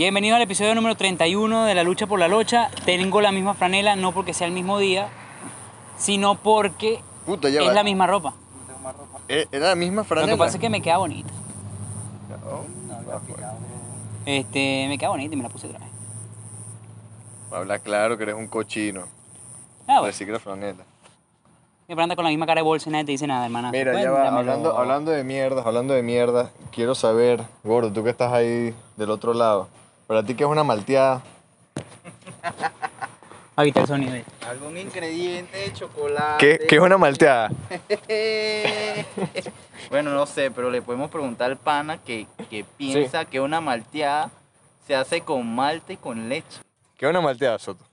Bienvenido al episodio número 31 de La Lucha por la Locha. Tengo la misma franela, no porque sea el mismo día, sino porque Puta, es va. la misma ropa. Eh, Era la misma Lo franela. que pasa es que me queda bonita. Oh, Este, me queda bonita y me la puse otra vez. Habla claro que eres un cochino. Ah, bueno. Era franela. Siempre anda con la misma cara de bolsa y nadie te dice nada, hermana. Mira, ya va, hablando, hablando de mierda, hablando de mierda, quiero saber, gordo, tú que estás ahí del otro lado, para ti qué es una malteada, Ahorita el sonido. eh. Algún ingrediente de chocolate. ¿qué, qué es una malteada? bueno, no sé, pero le podemos preguntar al pana que, que piensa que una malteada se hace con malta y con leche. ¿Qué es una malteada, Soto?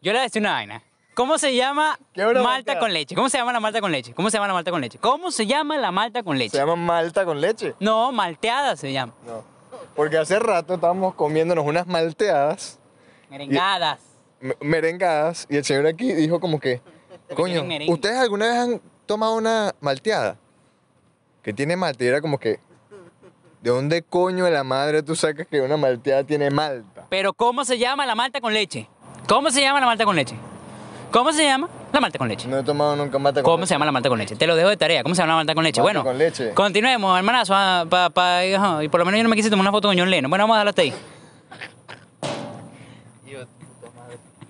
Yo le voy a decir una vaina. ¿Cómo se llama ¿Qué es una malta malteada? con leche? ¿Cómo se llama la malta con leche? ¿Cómo se llama la malta con leche? ¿Cómo se llama la malta con leche? ¿Se llama malta con leche? No, malteada se llama. No. Porque hace rato estábamos comiéndonos unas malteadas Merengadas. me- merengadas y el señor aquí dijo como que, coño. ¿ustedes alguna vez han tomado una malteada? Que tiene malta y era como que, ¿de dónde coño de la madre tú sacas que una malteada tiene malta? Pero ¿cómo se llama la malta con leche? ¿Cómo se llama la malta con leche? ¿Cómo se llama la malta con leche? No he tomado nunca malta con ¿Cómo se llama la malta con leche? Te lo dejo de tarea. ¿Cómo se llama la malta con leche? Malta bueno, con leche. continuemos, hermanazo. ah, pa- pa- y por lo menos yo no me quise tomar una foto con John Lennon. Bueno, vamos a darle hasta ahí.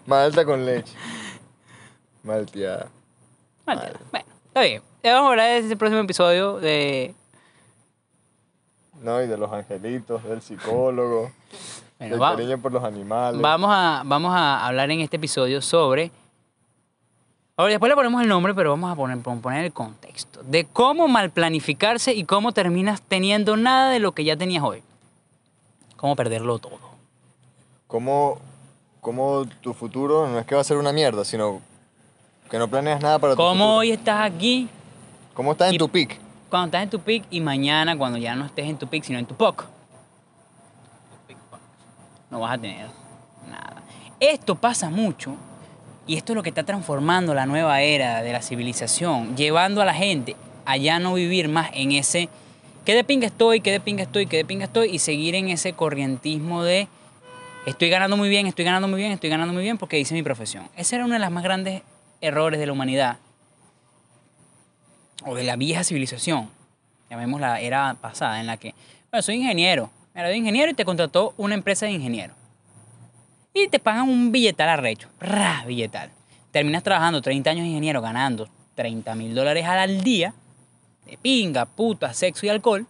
Malta con leche. Malteada. Malta. Bueno, está bien. Ya Vamos a hablar de ese próximo episodio de... No, y de los angelitos, del psicólogo, Bueno, del va- cariño por los animales. vamos, a, vamos a hablar en este episodio sobre... Ahora, después le ponemos el nombre, pero vamos a poner, poner el contexto. De cómo mal planificarse y cómo terminas teniendo nada de lo que ya tenías hoy. Cómo perderlo todo. ¿Cómo, cómo tu futuro no es que va a ser una mierda, sino que no planeas nada para tu Cómo futuro? hoy estás aquí, ¿Cómo estás en tu pick? cuando estás en tu pick y mañana cuando ya no estés en tu pick, sino en tu POC. No vas a tener nada. Esto pasa mucho y esto es lo que está transformando la nueva era de la civilización, llevando a la gente a ya no vivir más en ese que de pinga estoy, que de pinga estoy, que de pinga estoy y seguir en ese corrientismo de estoy ganando muy bien, estoy ganando muy bien, estoy ganando muy bien porque hice mi profesión. Ese era uno de los más grandes errores de la humanidad. O de la vieja civilización, llamemos la era pasada, en la que, bueno, soy ingeniero, era ingeniero y te contrató una empresa de ingeniero. Y te pagan un billetal arrecho, ra, billetal. Terminas trabajando 30 años de ingeniero ganando 30 mil dólares al día, de pinga, puta, sexo y alcohol,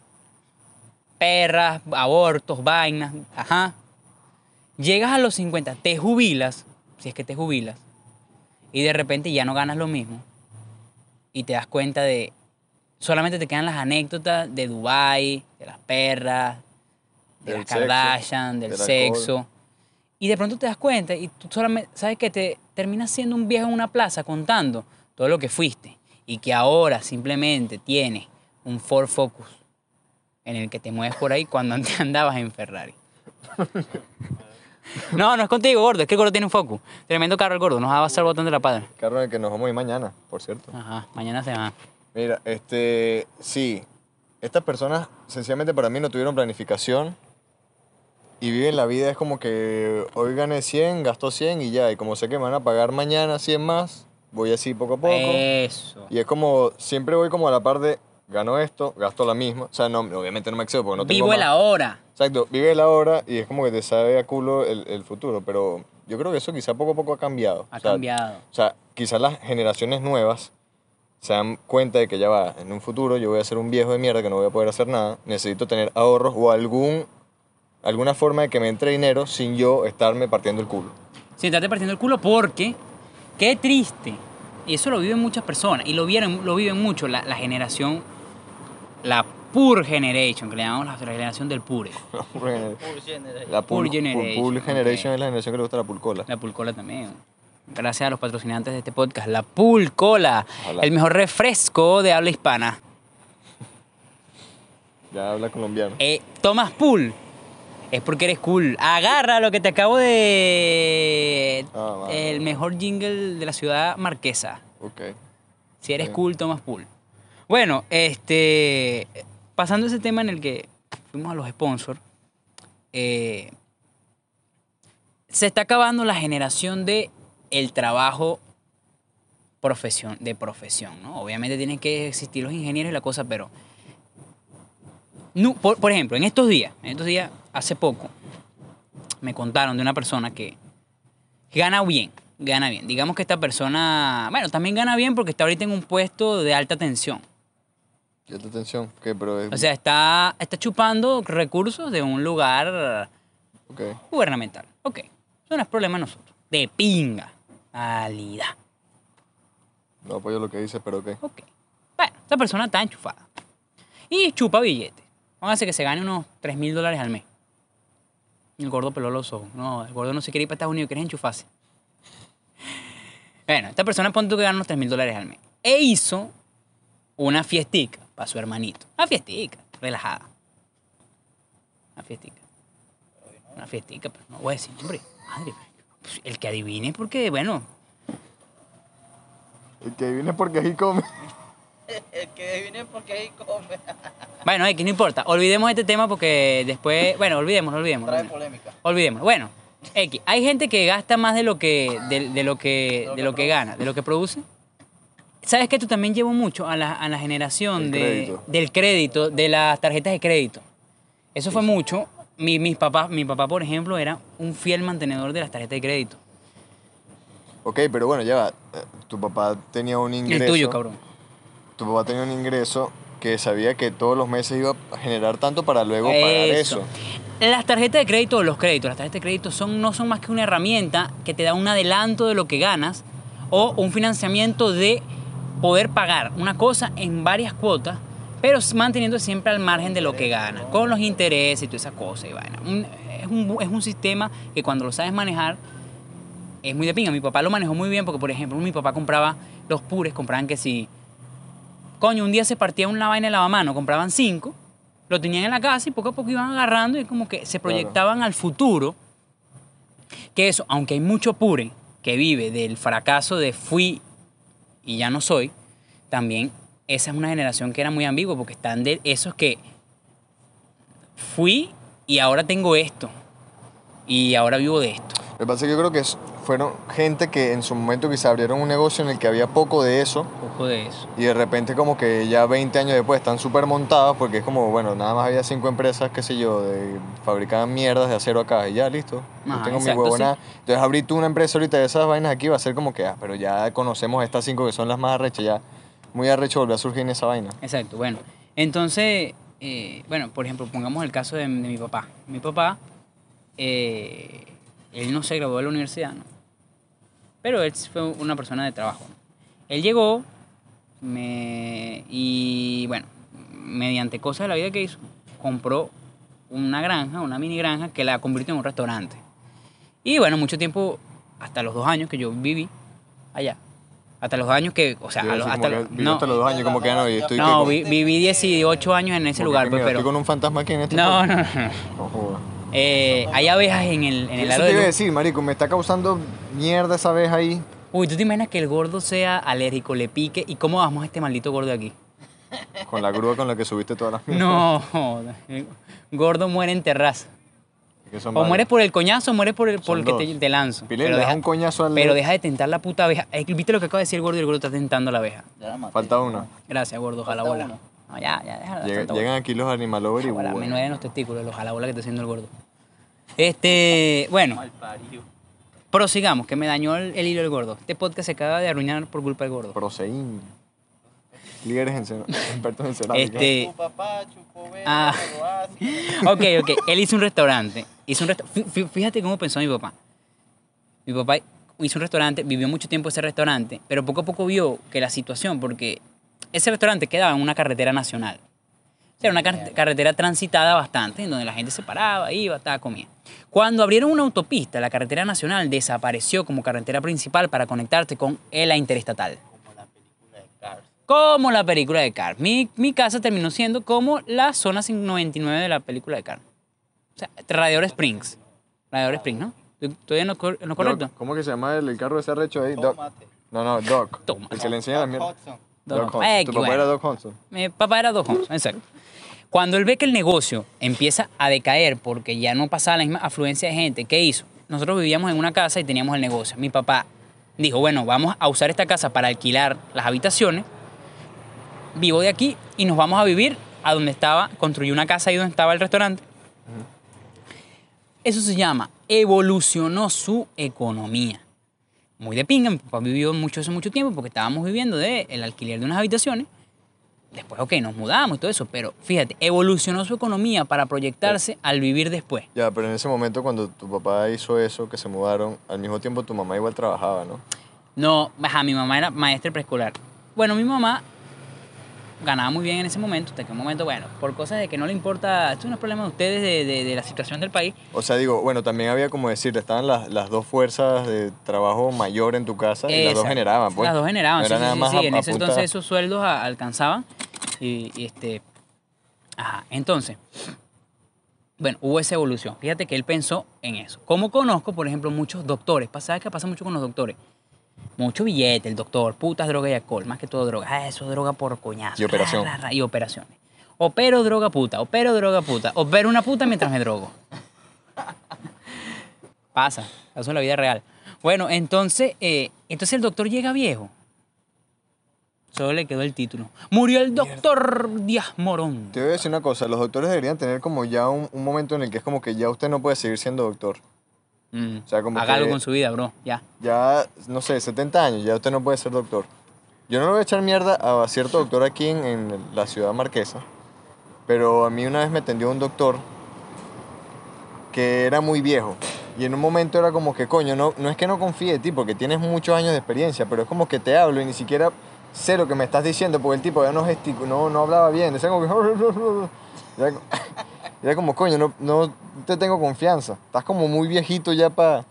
perras, abortos, vainas, ajá. Llegas a los 50, te jubilas, si es que te jubilas, y de repente ya no ganas lo mismo y te das cuenta de solamente te quedan las anécdotas de Dubai, de las perras, de Del las sexo, Kardashian, del del sexo. alcohol. Y de pronto te das cuenta y tú solamente sabes que te terminas siendo un viejo en una plaza contando todo lo que fuiste y que ahora simplemente tienes un Ford Focus en el que te mueves por ahí cuando antes andabas en Ferrari. No, no es contigo, gordo, es que el gordo tiene un Focus. Tremendo carro el gordo, nos va a pasar el botón de la padre. Carro en el que nos vamos a ir mañana, por cierto. Ajá, mañana se va. Mira, este, sí, estas personas sencillamente para mí no tuvieron planificación y viven la vida es como que hoy gané 100, gasto 100 y ya, y como sé que me van a pagar mañana 100 más, voy así poco a poco. Eso. Y es como, siempre voy como a la par de, gano esto, gasto la misma. O sea, no, obviamente no me excedo porque no tengo Vivo el más. ahora. Exacto, vive la hora y es como que te sabe a culo el, el futuro, pero yo creo que eso quizá poco a poco ha cambiado. Ha O sea, cambiado. O sea, quizás las generaciones nuevas se dan cuenta de que ya va, en un futuro yo voy a ser un viejo de mierda que no voy a poder hacer nada, necesito tener ahorros o algún, alguna forma de que me entre dinero sin yo estarme partiendo el culo. Sin estarte partiendo el culo porque, qué triste. Y eso lo viven muchas personas. Y lo, vieron, lo viven mucho la, la generación, la Pure Generation, que le llamamos la generación del Pure. La Pool generation, pool generation ok. es la generación que le gusta la pulcola. La Pulcola también. Gracias a los patrocinantes de este podcast. La Pulcola, Ojalá. el mejor refresco de habla hispana. Ya habla colombiano. Eh, tomas pool. Es porque eres cool. Agarra lo que te acabo de... Ah, vale. el mejor jingle de la ciudad marquesa. Ok. Si eres Bien. cool, tomas pool. Bueno, este... Pasando ese tema en el que fuimos a los sponsors, eh, se está acabando la generación de el trabajo profesión, de profesión, ¿no? Obviamente tienen que existir los ingenieros y la cosa, pero... No, por, por ejemplo, en estos días, en estos días, hace poco, me contaron de una persona que gana bien, gana bien. Digamos que esta persona, bueno, también gana bien porque está ahorita en un puesto de alta tensión. Y esta atención, ¿qué? Pero es... O sea, está, está chupando recursos de un lugar gubernamental. Ok, eso no es problema de nosotros. De pinga. Calidad. No apoyo lo que dice, pero ok. Ok. Bueno, esta persona está enchufada. Y chupa billetes. Póngase que se gane unos 3 mil dólares al mes. El gordo peló los ojos. No, el gordo no se quiere ir para Estados Unidos, quiere enchufarse. Bueno, esta persona pone tú que gana unos 3 mil dólares al mes. E hizo una fiestica para su hermanito. Una fiestica, relajada. Una fiestica. Una fiestica, pero no voy a decir, hombre, madre. pues, el que adivine, porque, bueno, El que viene porque ahí come. El que viene porque ahí come. Bueno, X, no importa. Olvidemos este tema porque después. Bueno, olvidemos, olvidemos. Trae polémica. Olvidemos. Bueno, X. Hay gente que gasta más de lo que, de, de lo que, de lo que gana, de lo que produce. ¿Sabes que esto también llevó mucho a la, a la generación de, crédito. del crédito, de las tarjetas de crédito? Eso fue mucho. Mi, mis papás, mi papá, por ejemplo, era un fiel mantenedor de las tarjetas de crédito. Ok, pero bueno, ya va. Eh, Tu papá tenía un ingreso. El tuyo, cabrón. Tu papá tenía un ingreso que sabía que todos los meses iba a generar tanto para luego pagar eso. Las tarjetas de crédito o los créditos, las tarjetas de crédito son, no son más que una herramienta que te da un adelanto de lo que ganas o un financiamiento de poder pagar una cosa en varias cuotas, pero manteniendo siempre al margen de lo que ganas, con los intereses y todas esas cosas. Y vaina. Un- es, un, es un sistema que cuando lo sabes manejar es muy de pinga. Mi papá lo manejó muy bien porque, por ejemplo, mi papá compraba los pures, compraban que si, coño, un día se partía una vaina de lavamano, compraban cinco, lo tenían en la casa y poco a poco iban agarrando y como que se proyectaban al futuro. Que eso, aunque hay mucho pure que vive del fracaso de fui y ya no soy, también esa es una generación que era muy ambigua porque están de esos que fui y ahora tengo esto y ahora vivo de esto. Lo que pasa es que yo creo que es- fueron gente que en su momento quizá abrieron un negocio en el que había poco de eso poco de eso. y de repente como que ya 20 años después están súper montados porque es como, bueno, nada más había cinco empresas, qué sé yo, de fabricaban mierdas de acero acá y ya, listo. Yo Ajá, tengo mi exacto, huevona. sí. Entonces abrir tú una empresa ahorita de esas vainas aquí va a ser como que, ah, pero ya conocemos estas cinco que son las más arrechas, ya muy arrecho volver a surgir en esa vaina. Exacto, bueno. Entonces, eh, bueno, por ejemplo, pongamos el caso de, de mi papá. Mi papá, eh, él no se graduó de la universidad, ¿no? Pero él fue una persona de trabajo. ¿no? Él llegó me, y, bueno, mediante cosas de la vida que hizo, compró una granja, una mini granja, que la convirtió en un restaurante. Y bueno, mucho tiempo, hasta los dos años que yo viví allá. Hasta los años que, o sea, los- hasta, los- no, hasta dos años como que ya no, estoy no, vi- viví 18 años en ese lugar, que, pues, mira, pero... Estoy con un fantasma aquí en este No, no, no. No joda. Eh, hay abejas en el, en el Eso aro te de iba a decir, marico, me está causando mierda esa vez ahí. Uy, ¿tú te imaginas que el gordo sea alérgico, le pique? ¿Y cómo vamos a este maldito gordo de aquí? Con la grúa con la que subiste todas las mierdas. No, gordo muere en terraza. O mueres por el coñazo o mueres por el, por Son el que te, te lanzo. Pilín, le das un coñazo al pero deja de tentar la puta abeja. ¿Viste lo que acaba de decir el gordo? Y el gordo está tentando la abeja. Ya la maté. Falta una. Gracias, gordo. Ojalá bola. No, ya, ya. Llega- tanta llegan bola. aquí los animalovers y Ojalá, me bueno. nueven los testículos, los jalabola que está haciendo el gordo. Este, bueno, prosigamos, que me dañó el, el hilo del gordo. Este podcast se acaba de arruinar por culpa del gordo. Proseín. Líderes en expertos en cerámica. Este, Ah. ok, ok. Él hizo un restaurante. Hizo un resta- fí- fí- Fíjate cómo pensó mi papá. Mi papá hizo un restaurante, vivió mucho tiempo ese restaurante, pero poco a poco vio que la situación, porque ese restaurante quedaba en una carretera nacional. O sea, era una car- carretera transitada bastante, en donde la gente se paraba, iba, estaba, comía. Cuando abrieron una autopista, la carretera nacional desapareció como carretera principal para conectarse con la interestatal. Como la película de Cars. Como la película de Cars. Mi, mi casa terminó siendo como la zona 99 de la película de Cars. O sea, Radiador Springs. Radiador Springs, ¿no? ¿Estoy en lo, cor- en lo correcto? Doc, ¿Cómo que se llama el, el carro de ese arrecho ahí? Doc. No, no, Doc. Toma. El que le enseña la mierda. Doc Doc. Eh, Tu papá bueno. era Doc Hudson. Mi papá era dos Homes, exacto. Cuando él ve que el negocio empieza a decaer porque ya no pasaba la misma afluencia de gente, ¿qué hizo? nosotros vivíamos en una casa y teníamos el negocio. Mi papá dijo, bueno, vamos a usar esta casa para alquilar las habitaciones. Vivo de aquí y nos vamos a vivir a donde estaba, construyó una casa ahí donde estaba el restaurante. Eso se llama, evolucionó su economía. Muy de pinga, mi papá vivió mucho eso mucho tiempo porque estábamos viviendo del el alquiler de unas habitaciones. Después, ok, nos mudamos y todo eso, pero fíjate, evolucionó su economía para proyectarse al vivir después. Ya, pero en ese momento cuando tu papá hizo eso, que se mudaron, al mismo tiempo tu mamá igual trabajaba, ¿no? No, ajá, mi mamá era maestra preescolar. Bueno, mi mamá ganaba muy bien en ese momento, hasta que un momento, bueno, por cosas de que no le importa, esto no es problema de ustedes, de, de- de la situación del país. O sea, digo, bueno, también había como decir, estaban las, las dos fuerzas de trabajo mayor en tu casa y las dos Exacto. generaban, pues. Las dos generaban, No sí, nada sí, más sí, a- En ese entonces esos sueldos a- alcanzaban. Y, y este. Ajá, entonces. Bueno, hubo esa evolución. Fíjate que él pensó en eso. Como conozco, por ejemplo, muchos doctores. ¿Sabes qué pasa mucho con los doctores? Mucho billete, el doctor, putas, droga y alcohol, más que todo droga. Ah, eso es droga por coñazo. Y operación. ra, ra, ra, y operaciones. Opero droga puta, opero droga puta, opero una puta mientras me drogo. Pasa, eso es la vida real. Bueno, entonces, eh, entonces el doctor llega viejo. Solo le quedó el título. Murió el doctor Díaz Morón. Te voy a decir una cosa, los doctores deberían tener como ya un, un momento en el que es como que ya usted no puede seguir siendo doctor. Mm, O sea, como Haga algo con su vida, bro. Ya. Ya, no sé, 70 años, ya usted no puede ser doctor. Yo no le voy a echar mierda a cierto doctor aquí en, en la ciudad marquesa, pero a mí una vez me atendió un doctor que era muy viejo. Y en un momento era como que, coño, no, no es que no confíe en ti, porque tienes muchos años de experiencia, pero es como que te hablo y ni siquiera sé lo que me estás diciendo, porque el tipo ya no, gesticu- no, no hablaba bien. Decía como que... Era, era como, coño, no, no te tengo confianza. Estás como muy viejito ya para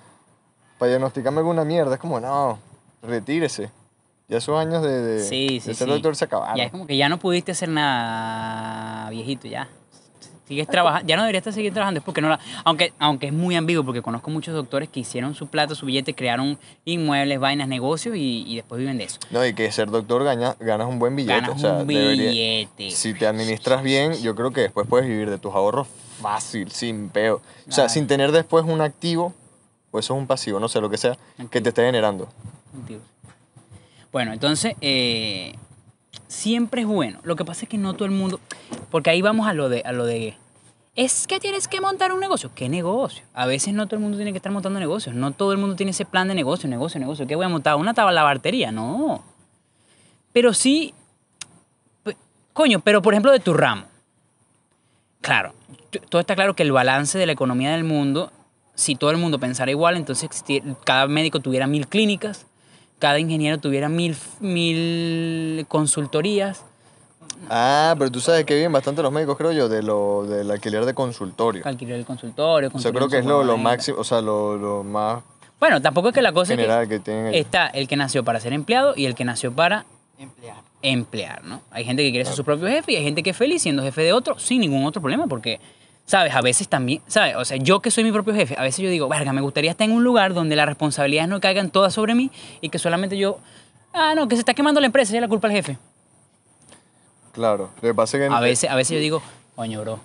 para diagnosticarme alguna mierda. Es como, no, retírese. Ya esos años de, de, Sí, sí, de ser sí. doctor se acabaron. Ya es como que ya no pudiste hacer nada, viejito, ya. Sigues trabajando, ya no deberías estar seguir trabajando, es porque no la... Aunque, aunque es muy ambiguo, porque conozco muchos doctores que hicieron su plata, su billete, crearon inmuebles, vainas, negocios y, y después viven de eso. No, y que ser doctor gana- ganas un buen billete. Ganas o sea, un debería- billete. si te administras bien, yo creo que después puedes vivir de tus ahorros fácil, sin peo. O sea, sin tener después un activo, o eso es un pasivo, no sé, lo que sea, que te esté generando. Bueno, entonces, eh, siempre es bueno. Lo que pasa es que no todo el mundo, porque ahí vamos a lo de, a lo de, es que tienes que montar un negocio. ¿Qué negocio? A veces no todo el mundo tiene que estar montando negocios. No todo el mundo tiene ese plan de negocio, negocio, negocio. ¿Qué voy a montar? ¿Una tablabartería? No. Pero sí, coño, pero por ejemplo de tu ramo. Claro, todo está claro que el balance de la economía del mundo, si todo el mundo pensara igual, entonces cada médico tuviera mil clínicas, cada ingeniero tuviera mil, mil consultorías. Ah, pero tú sabes que viven bastante los médicos, creo yo, de lo, del alquiler de consultorio. Alquiler el consultorio. O sea, creo que es lo, lo máximo, o sea, lo, lo más Bueno, tampoco es que la cosa es que general que tienen ellos. está el que nació para ser empleado y el que nació para Emplear. emplear, ¿no? Hay gente que quiere ser su propio jefe y hay gente que es feliz siendo jefe de otro sin ningún otro problema porque, ¿sabes? A veces también, ¿sabes? O sea, yo que soy mi propio jefe, a veces yo digo, verga, me gustaría estar en un lugar donde las responsabilidades no caigan todas sobre mí y que solamente yo, ah, no, que se está quemando la empresa, ya la culpa del jefe. Claro, lo que pasa es que, A veces, a veces yo digo, coño, bro,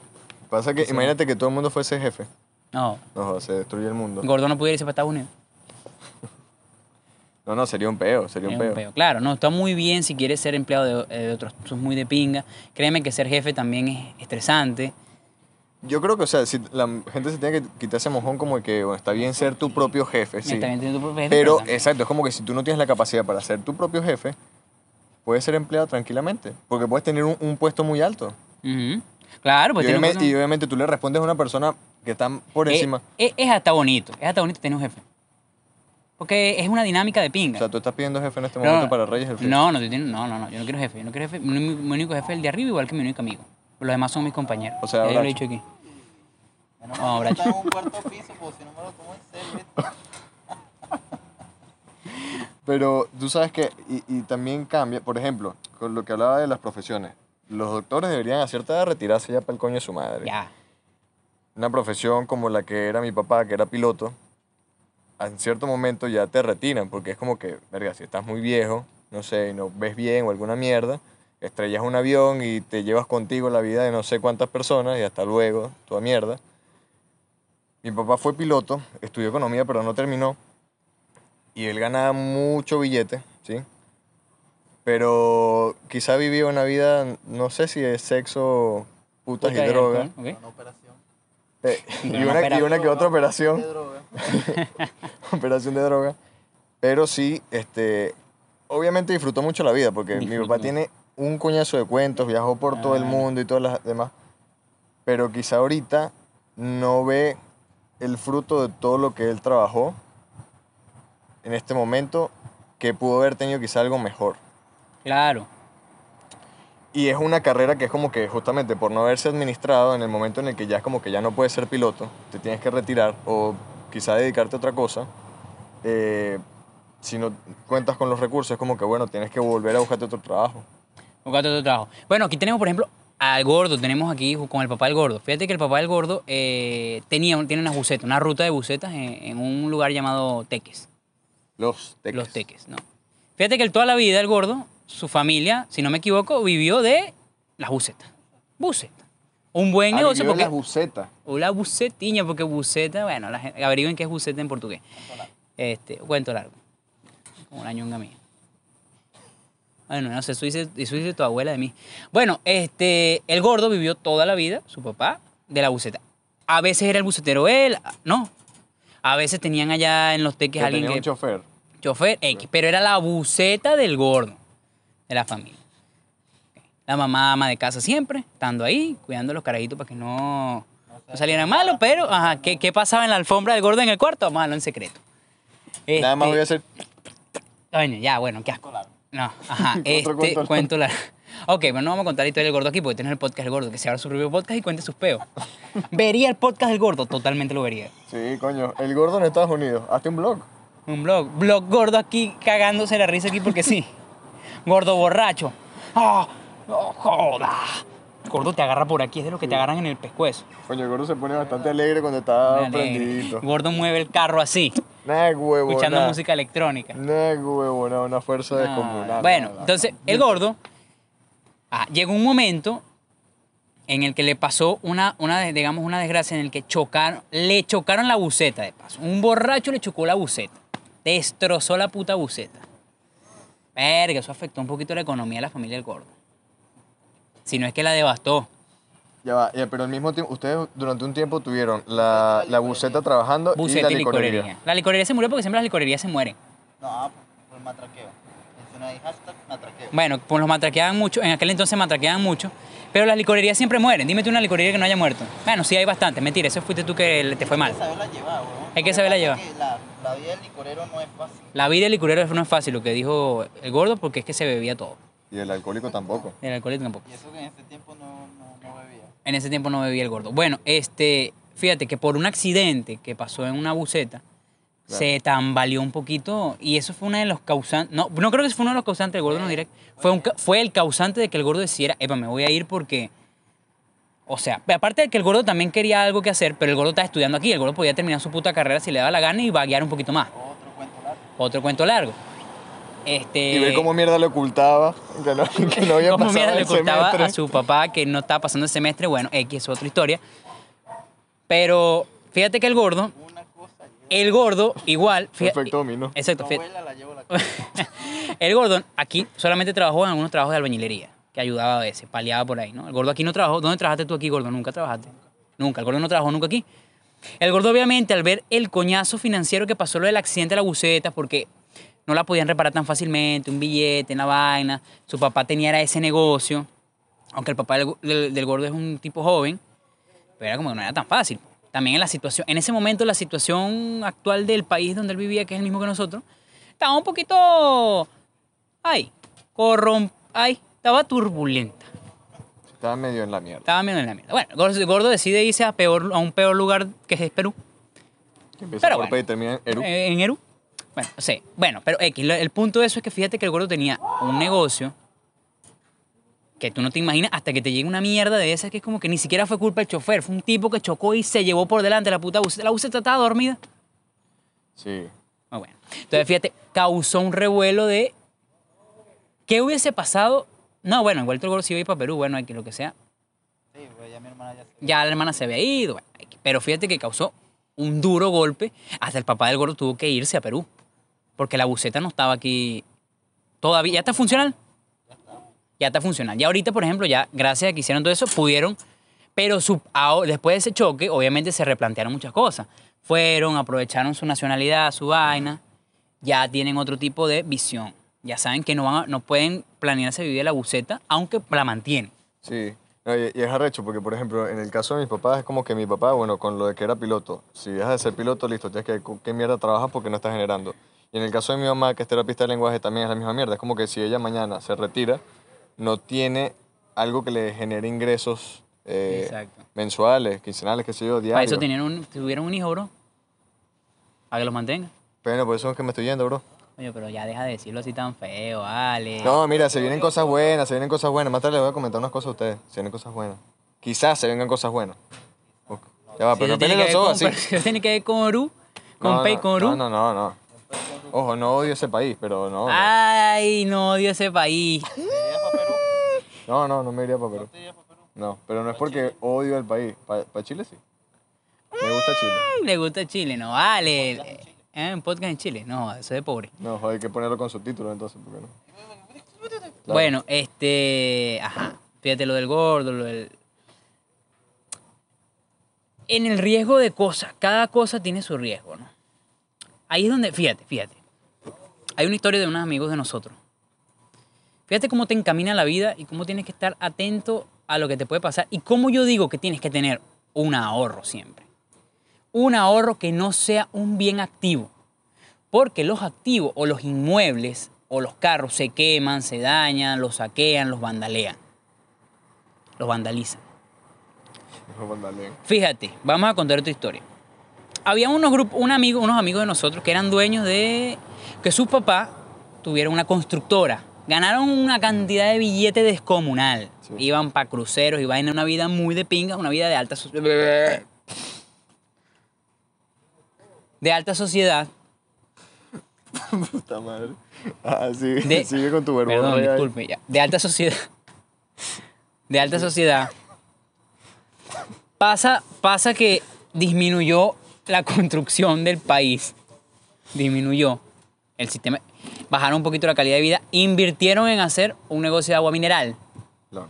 pasa que imagínate que todo el mundo fuese jefe. no, No, se destruye el mundo. Gordo no pudiera irse para Estados Unidos. No, no, sería un peo, sería un Es un peo. peo. Claro, no, está muy bien si quieres ser empleado de, eh, de otros, eso es muy de pinga. Créeme que ser jefe también es estresante. Yo creo que, o sea, si la gente se tiene que quitar ese mojón como de que bueno, está bien ser tu propio jefe, sí. Está bien tener tu propio jefe, Pero, exacto, es como que si tú no tienes la capacidad para ser tu propio jefe, puedes ser empleado tranquilamente. Porque puedes tener un, un puesto muy alto. Ujú. Claro, pues y, tiene obviamente, y obviamente tú le respondes a una persona que está por Eh, encima. Es, es hasta bonito, es hasta bonito tener un jefe. Porque es una dinámica de pinga. O sea, tú estás pidiendo jefe en este momento para Reyes el Frío. no, no, estoy teniendo- no, no, no, yo no quiero jefe, yo no quiero jefe. Mi- mi único jefe es el de arriba, igual que mi único amigo. Los demás son mis compañeros. O sea, Ya yo lo he dicho aquí. Bueno, Vamos, no, está en Bracho. un cuarto piso, pues si no me lo tomo en serio. Pero tú sabes que, y, y también cambia, por ejemplo, con lo que hablaba de las profesiones. Los doctores deberían a cierta edad retirarse ya para el coño de su madre. Ya. Una profesión como la que era mi papá, que era piloto, en cierto momento ya te retiran, porque es como que, verga, si estás muy viejo, no sé, y no ves bien o alguna mierda, estrellas un avión y te llevas contigo la vida de no sé cuántas personas y hasta luego, toda mierda. Mi papá fue piloto, estudió economía, pero no terminó. Y él ganaba mucho billete, ¿sí? Pero quizá vivió una vida, no sé si es sexo, putas y Puta, droga. ¿ok? Una operación Eh, y, Una una, y una que otra operación. de droga. operación de droga. Pero sí, este, obviamente disfrutó mucho la vida porque mi Disfrutó. papá tiene un coñazo de cuentos, viajó por todo el Claro. mundo y todas las demás. Pero quizá ahorita no ve el fruto de todo lo que él trabajó en este momento que pudo haber tenido quizá algo mejor. Claro. Y es una carrera que es como que justamente por no haberse administrado en el momento en el que ya es como que ya no puedes ser piloto, te tienes que retirar o quizá dedicarte a otra cosa, eh, si no cuentas con los recursos es como que bueno, tienes que volver a buscarte otro trabajo. Buscate otro trabajo. Bueno, aquí tenemos, por ejemplo, al gordo. Tenemos aquí con el papá del gordo. Fíjate que el papá del gordo eh, tenía, tiene una buceta, una ruta de bucetas en, en un lugar llamado Teques. Los teques. Los Teques, ¿no? Fíjate que él toda la vida, el gordo, su familia, si no me equivoco, vivió de las bucetas. Buceta. Un buen Ah, negocio porque... las bucetas. O la bucetiña, porque buceta, bueno, la gente, averigüen qué es buceta en portugués. Este, cuento largo. Como la ñonga mía. Bueno, no sé, eso dice, eso dice tu abuela de mí. Bueno, este, el gordo vivió toda la vida, su papá, de la buceta. A veces era el bucetero él, no. A veces tenían allá en los teques Que alguien tenía que... un chofer. chofer X, pero era la buceta del gordo, de la familia. La mamá ama de casa siempre, estando ahí, cuidando a los carajitos para que no, no salieran malos, pero, ajá, ¿qué, qué pasaba en la alfombra del gordo en el cuarto? Vamos a hablarlo en secreto. Nada más Este, voy a hacer... Coño, ya, bueno, qué asco. No, ajá, este, cuento largo. Ok, pero no vamos a contar la historia del gordo aquí porque tenemos el podcast del gordo, que se abra su propio podcast y cuente sus peos. ¿Vería el podcast del gordo? Totalmente lo vería. Sí, coño. El gordo en Estados Unidos. Hazte un blog. Un blog. Blog gordo aquí cagándose la risa aquí porque sí. Gordo borracho. ¡Ah! ¡Oh, joda! Gordo te agarra por aquí, es de los que te agarran en el pescuezo. Coño, el gordo se pone bastante alegre cuando está prendidito. Gordo mueve el carro así, Nah, huevo. escuchando nah. música electrónica. Nah, huevo, nah, una fuerza Ah, descomunal. bueno, entonces el gordo ah, llegó un momento en el que le pasó una, una, digamos, una desgracia en el que chocaron, le chocaron la buceta de paso. Un borracho le chocó la buceta. Destrozó la puta buceta. Verga, eso afectó un poquito la economía de la familia del gordo. Si no es que la devastó. Ya va, ya, pero al mismo tiempo, ustedes durante un tiempo tuvieron la, la buceta trabajando Buceta y la licorería. licorería. La licorería se murió porque siempre las licorerías se mueren. No, por el matraqueo. Menciona ahí hashtag matraqueo. Bueno, pues los matraqueaban mucho, en aquel entonces matraqueaban mucho, pero las licorerías siempre mueren. Dime tú una licorería que no haya muerto. Bueno, sí hay bastante, mentira, eso fuiste tú que te fue mal. Hay que saberla llevar, weón. Hay que saberla llevar. es que La, la vida del licorero no es fácil. La vida del licorero no es fácil, lo que dijo el gordo, porque es que se bebía todo. Y el alcohólico tampoco. El alcohólico tampoco. Y eso que en ese tiempo no, no, no bebía. En ese tiempo no bebía el gordo. Bueno, este, fíjate que por un accidente que pasó en una buceta, Claro. se tambaleó un poquito y eso fue uno de los causantes, no, no creo que fue uno de los causantes, el gordo no diré, fue, un, ca- fue el causante de que el gordo decidiera, epa, me voy a ir porque, o sea, aparte de que el gordo también quería algo que hacer, pero el gordo estaba estudiando aquí, el gordo podía terminar su puta carrera si le daba la gana y vaguear un poquito más. Otro cuento largo. Otro cuento largo. Este, Y ver cómo mierda le ocultaba que no, que no había cómo pasado mierda le semestre. a su papá que no estaba pasando el semestre, bueno, X es otra historia. Pero fíjate que el gordo, el gordo igual, fíjate, Efecto dominó. exacto, fíjate, la llevo la el gordo aquí solamente trabajó en algunos trabajos de albañilería, que ayudaba a veces, paliaba por ahí, ¿no? El gordo aquí no trabajó. ¿Dónde trabajaste tú aquí, gordo? Nunca trabajaste. Nunca, el gordo no trabajó nunca aquí. El gordo obviamente al ver el coñazo financiero que pasó lo del accidente de la buceta, porque no la podían reparar tan fácilmente, un billete, una vaina, su papá tenía era ese negocio, aunque el papá del, del- del gordo es un tipo joven, pero era como que no era tan fácil. También en la situación, en ese momento la situación actual del país donde él vivía, que es el mismo que nosotros, estaba un poquito, ay, corrom, ay, estaba turbulenta. Estaba medio en la mierda. Estaba medio en la mierda. Bueno, el gordo, decide irse a, peor, a un peor lugar que es Perú. Que empieza Pero por bueno. P y termina en Eru. En Eru. Bueno, sí. Bueno, pero X, el punto de eso es que fíjate que el gordo tenía un negocio que tú no te imaginas hasta que te llega una mierda de esas que es como que ni siquiera fue culpa del chofer. Fue un tipo que chocó y se llevó por delante la puta buceta. La buceta estaba dormida. Sí. Muy bueno. Entonces, fíjate, causó un revuelo de qué hubiese pasado. No, bueno, igual el gordo se iba a ir para Perú, bueno, X, lo que sea. Sí, pues ya mi hermana ya se Ya la hermana se había ido, bueno, X. pero fíjate que causó un duro golpe, hasta el papá del gordo tuvo que irse a Perú. Porque la buceta no estaba aquí todavía. ¿Ya está funcional? Ya está funcional. Ya ahorita, por ejemplo, ya gracias a que hicieron todo eso, pudieron. Pero después de ese choque, obviamente se replantearon muchas cosas. Fueron, aprovecharon su nacionalidad, su vaina. Ya tienen otro tipo de visión. Ya saben que no, van a- no pueden planearse vivir la buceta, aunque la mantienen. Sí. Y, y es arrecho porque, por ejemplo, en el caso de mis papás es como que mi papá, bueno, con lo de que era piloto, si dejas de ser piloto, listo, tienes que, ¿con ¿qué mierda trabajas porque no estás generando? Y en el caso de mi mamá, que es terapista de lenguaje, también es la misma mierda. Es como que si ella mañana se retira, no tiene algo que le genere ingresos eh, mensuales, quincenales, qué sé yo, Para diarios. eso tenían un, tuvieron un hijo, bro. Para que los mantenga. Bueno, por eso es que me estoy yendo, bro. Oye, pero ya deja de decirlo así tan feo, vale. No, mira, se vienen cosas buenas, se vienen cosas buenas. Más tarde les voy a comentar unas cosas a ustedes. Se vienen cosas buenas. Quizás se vengan cosas buenas. Ya va, pero no tiene los ojos así. pero eso tiene que ver con Uru, con No, Pei, no, con Uru. No, no, no, no. Ojo, no odio ese país, pero no. Ay, no odio ese país. No, no, no me iría para Perú. No, pero no es porque odio el país. Para Chile sí. Me gusta Chile. Le gusta Chile, no vale. ¿Eh? Un podcast en Chile. No, eso es de pobre. No, joder, hay que ponerlo con subtítulos entonces, ¿por qué no? Claro. Bueno, este. Ajá. Fíjate lo del gordo, lo del. En el riesgo de cosas, cada cosa tiene su riesgo, ¿no? Ahí es donde, fíjate, fíjate. Hay una historia de unos amigos de nosotros. Fíjate cómo te encamina la vida y cómo tienes que estar atento a lo que te puede pasar y cómo yo digo que tienes que tener un ahorro siempre. Un ahorro que no sea un bien activo. Porque los activos o los inmuebles o los carros se queman, se dañan, los saquean, los vandalean. Los vandalizan. No, vandalen. Fíjate, vamos a contar tu historia. Había unos grupos, un amigo, unos amigos de nosotros que eran dueños de que sus papás tuvieron una constructora. Ganaron una cantidad de billete descomunal. Sí. Iban para cruceros y vaina, una vida muy de pinga, una vida de alta sociedad. De alta sociedad. Puta madre. Ah. De- Sigue con tu verbo. Perdón, disculpe, ya. De alta sociedad. De alta sociedad. Pasa, pasa que disminuyó la construcción del país. Disminuyó el sistema. Bajaron un poquito la calidad de vida. Invirtieron en hacer un negocio de agua mineral. Claro.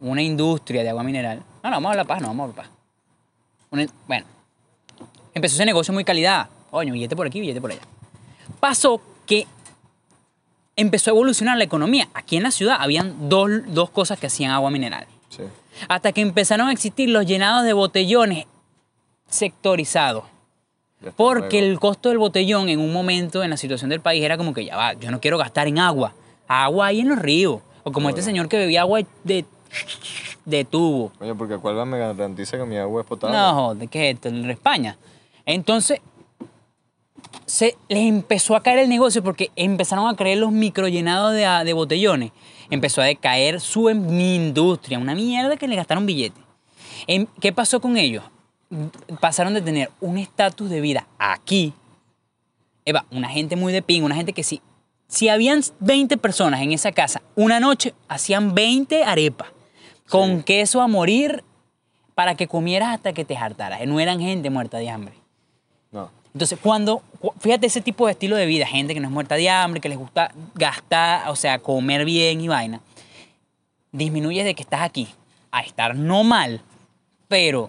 Una industria de agua mineral. No, no, vamos a la paz, no, vamos a la paz. Una- bueno. Empezó ese negocio muy calidad. Coño, billete por aquí, billete por allá. Pasó que empezó a evolucionar la economía. Aquí en la ciudad habían dos, dos cosas que hacían agua mineral. Sí. Hasta que empezaron a existir los llenados de botellones sectorizados. Porque el costo del botellón en un momento en la situación del país era como que ya va, yo no quiero gastar en agua. Agua hay en los ríos. O como este señor que bebía agua de, de tubo. Coño, porque cuál me garantiza que mi agua es potable. No, joder, ¿qué es esto? En España. Entonces, se les empezó a caer el negocio porque empezaron a caer los microllenados de, de botellones. Empezó a decaer su em- industria, una mierda que le gastaron billetes. Em, ¿Qué pasó con ellos? Pasaron de tener un estatus de vida aquí, Eva, una gente muy de ping, una gente que si, si habían 20 personas en esa casa, una noche hacían 20 arepas con Sí. queso a morir para que comieras hasta que te hartaras. No eran gente muerta de hambre. No. Entonces, cuando, cu- fíjate ese tipo de estilo de vida, gente que no es muerta de hambre, que les gusta gastar, o sea, comer bien y vaina, disminuyes de que estás aquí a estar no mal, pero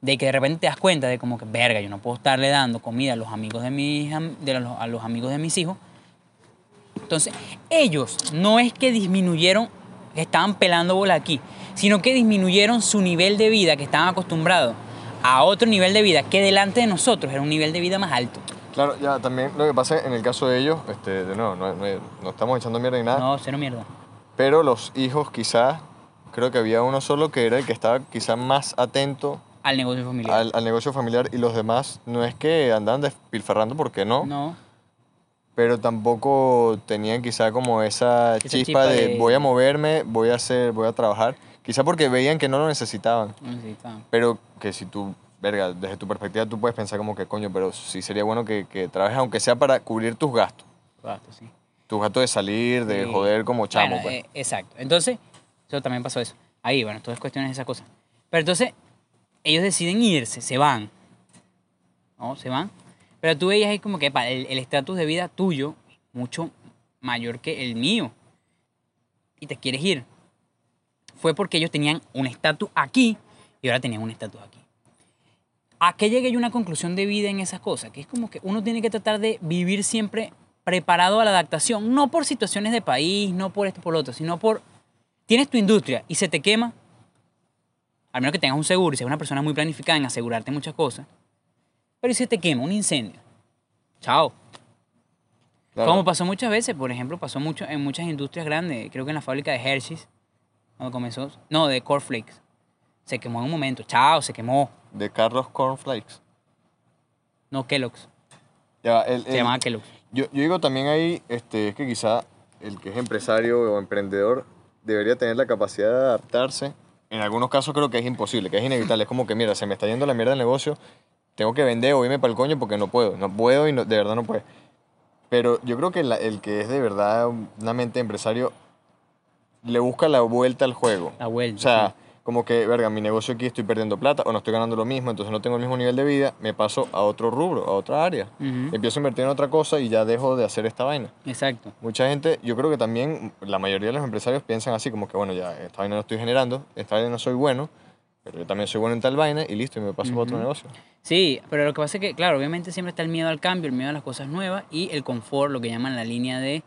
de que de repente te das cuenta de como que, verga, yo no puedo estarle dando comida a los amigos de mis, de los, a los amigos de mis hijos. Entonces, ellos no es que disminuyeron, que estaban pelando bola aquí, sino que disminuyeron su nivel de vida que estaban acostumbrados a otro nivel de vida que delante de nosotros era un nivel de vida más alto. Claro, ya también lo que pasa en el caso de ellos, este, de nuevo, no, no, no estamos echando mierda ni nada, No, cero mierda. pero los hijos quizás, creo que había uno solo que era el que estaba quizás más atento Al negocio familiar. al, al negocio familiar y los demás no es que andaban despilfarrando porque no, No, pero tampoco tenían quizá como esa, Esa chispa, chispa de, de- voy a moverme, voy a hacer, voy a trabajar, quizá porque veían que no lo necesitaban, no necesitaban. pero que si tú, verga, desde tu perspectiva tú puedes pensar como que coño, pero sí sería bueno que, que trabajes aunque sea para cubrir tus gastos, Gasto, sí. tus gastos de salir, de Sí. joder como chamo, Bueno, pues. eh, exacto. Entonces, eso también pasó eso. Ahí, bueno, todas cuestiones de esas cosas. Pero entonces, ellos deciden irse, se van. No, se van. Pero tú veías ahí como que el estatus de vida tuyo mucho mayor que el mío. Y te quieres ir. Fue porque ellos tenían un estatus aquí y ahora tenían un estatus aquí. ¿A qué llegué yo una conclusión de vida en esas cosas? Que es como que uno tiene que tratar de vivir siempre preparado a la adaptación, no por situaciones de país, no por esto, por lo otro, sino por... Tienes tu industria y se te quema, al menos que tengas un seguro y seas una persona muy planificada en asegurarte muchas cosas, pero si se te quema un incendio, chao. Claro. Como pasó muchas veces, por ejemplo, pasó mucho en muchas industrias grandes, creo que en la fábrica de Hershey's, cuando comenzó, no, de Cornflakes, se quemó en un momento, chao, se quemó, De Carlos Cornflakes. no Kellogg's, Ya, el- se el- llamaba Kellogg's. Yo, yo digo también ahí, este, es que quizá el que es empresario o emprendedor debería tener la capacidad de adaptarse. En algunos casos creo que es imposible, que es inevitable. Es como que, mira, se me está yendo la mierda del negocio, tengo que vender o irme para el coño porque no puedo. No puedo y no- de verdad no puedo. Pero yo creo que la- el que es de verdad una mente empresario le busca la vuelta al juego. La vuelta. O sea, como que, verga, mi negocio aquí estoy perdiendo plata o no estoy ganando lo mismo, entonces no tengo el mismo nivel de vida, me paso a otro rubro, a otra área. Ujú. Empiezo a invertir en otra cosa y ya dejo de hacer esta vaina. Exacto. Mucha gente, yo creo que también la mayoría de los empresarios piensan así, como que, bueno, ya, esta vaina no estoy generando, esta vaina no soy bueno, pero yo también soy bueno en tal vaina y listo, y me paso para otro negocio. Sí, pero lo que pasa es que, claro, obviamente siempre está el miedo al cambio, el miedo a las cosas nuevas y el confort, lo que llaman la línea de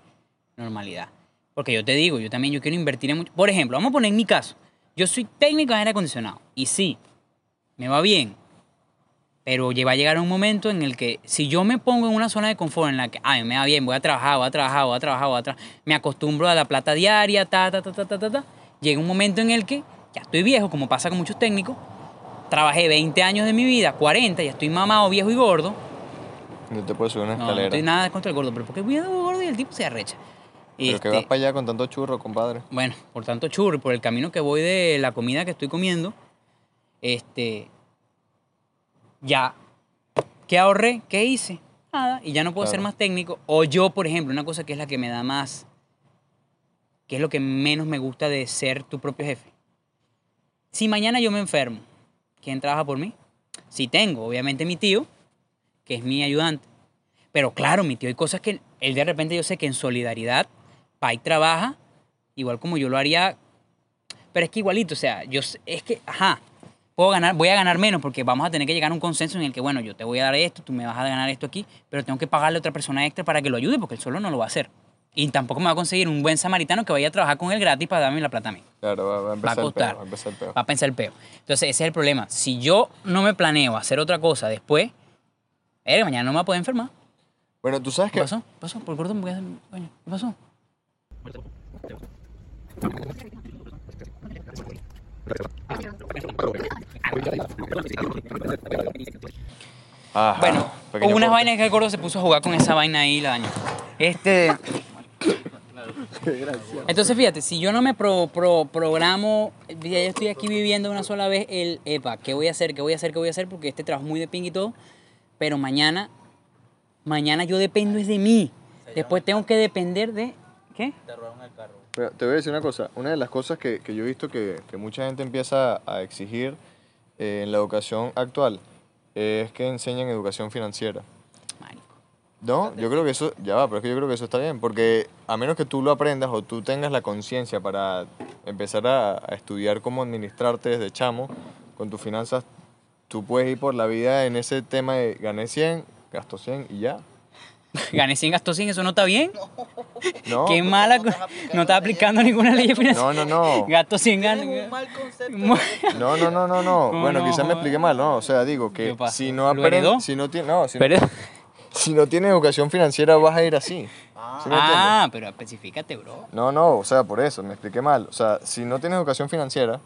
normalidad. Porque yo te digo, yo también yo quiero invertir en mucho. Por ejemplo, vamos a poner en mi caso. Yo soy técnico en aire acondicionado y sí, me va bien. Pero va a llegar un momento en el que si yo me pongo en una zona de confort en la que, ay, me va bien, voy a trabajar, voy a trabajar, voy a trabajar, voy a trabajar, me acostumbro a la plata diaria, ta, ta, ta, ta, ta, ta, ta, llega un momento en el que ya estoy viejo, como pasa con muchos técnicos, trabajé 20 años de mi vida, 40, ya estoy mamado, viejo y gordo. No te puedes subir una No, no escalera. estoy nada contra el gordo, pero porque viejo y gordo y el tipo se arrecha. Pero que Este, vas para allá con tanto churro, compadre. bueno, por tanto churro, y por el camino que voy de la comida que estoy comiendo, este, ya, ¿qué ahorré? ¿Qué hice? Nada, y ya no puedo ser Claro. más técnico. O yo, por ejemplo, una cosa que es la que me da más, que es lo que menos me gusta de ser tu propio jefe. Si mañana yo me enfermo, ¿quién trabaja por mí? Si tengo, obviamente mi tío, que es mi ayudante. Pero claro, mi tío, hay cosas que él de repente yo sé que en solidaridad, Pai trabaja igual como yo lo haría, pero es que igualito, o sea, yo es que, ajá, puedo ganar, voy a ganar menos porque vamos a tener que llegar a un consenso en el que, bueno, yo te voy a dar esto, tú me vas a ganar esto aquí, pero tengo que pagarle a otra persona extra para que lo ayude porque él solo no lo va a hacer. Y tampoco me va a conseguir un buen samaritano que vaya a trabajar con él gratis para darme la plata a mí. Claro, va, a Va a empezar el costar. peo, va a empezar el peo. Va a pensar el peo. Entonces, ese es el problema. Si yo no me planeo hacer otra cosa después, eh, mañana no me voy a poder enfermar. Bueno, tú sabes ¿Qué que... pasó? ¿Qué pasó? ¿Por corto? ¿Por qué? ¿Qué pasó? Ajá, Bueno, hubo unas corte. vainas que el gordo se puso a jugar con esa vaina ahí y la dañó. Este. Entonces, fíjate, si yo no me pro, pro- programo, ya yo estoy aquí viviendo una sola vez el, epa, ¿qué voy a hacer? ¿Qué voy a hacer? ¿Qué voy a hacer? Porque este trabajo es muy de ping y todo, pero mañana, mañana yo dependo es de mí. Después tengo que depender de, ¿qué? Pero te voy a decir una cosa. Una de las cosas que, que yo he visto que, que mucha gente empieza a exigir eh, en la educación actual es que enseñen educación financiera. Marico. No, yo creo que eso, ya va, pero es que yo creo que eso está bien, porque a menos que tú lo aprendas o tú tengas la conciencia para empezar a, a estudiar cómo administrarte desde chamo con tus finanzas, tú puedes ir por la vida en ese tema de gané 100, gasto 100 y ya. Gané 100, gastó 100, eso no está bien. No, Qué mala, co- no está aplicando ninguna ley financiera. no, no, no. Gasto 100, Tienes gana. un mal concepto. No, no, no, no, no. ¿Cómo Bueno, no, quizás me expliqué mal, ¿no? O sea, digo que si no aprendes, si no tienes, no, si, no- si no tienes educación financiera vas a ir así. ¿Sí me entiendes? ah, pero especificate, bro. No, no, o sea, por eso, me expliqué mal. O sea, si no tienes educación financiera,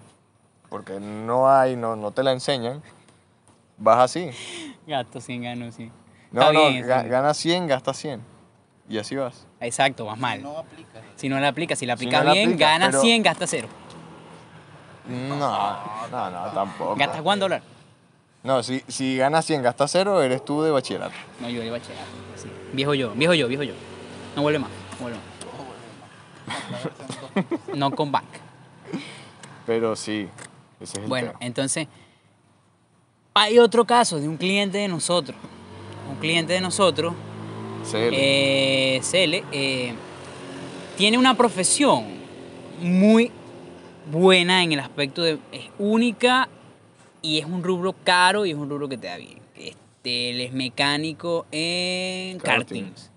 porque no hay, no, no te la enseñan, vas así. Gasto 100, gano 100. No, no, bien, ga- sí. ganas 100, gastas 100. Y así vas. Exacto, vas mal. No aplica. Si no la aplicas, si la Si aplicas no la bien, aplicas, ganas pero- 100, gastas 0. No, no, no, tampoco. ¿Gastas cuánto dólar? No, si, si ganas 100, gastas 0, eres tú de bachillerato. No, yo de bachillerato. así. Viejo yo, viejo yo, viejo yo. No vuelve más, no vuelve más. No con bank. Pero sí, ese es el Bueno, tema. entonces, Hay otro caso de un cliente de nosotros. Un cliente de nosotros, CL. eh, Cele, eh, tiene una profesión muy buena en el aspecto de es única y es un rubro caro y es un rubro que te da bien. Este, él es mecánico en Karting. kartings.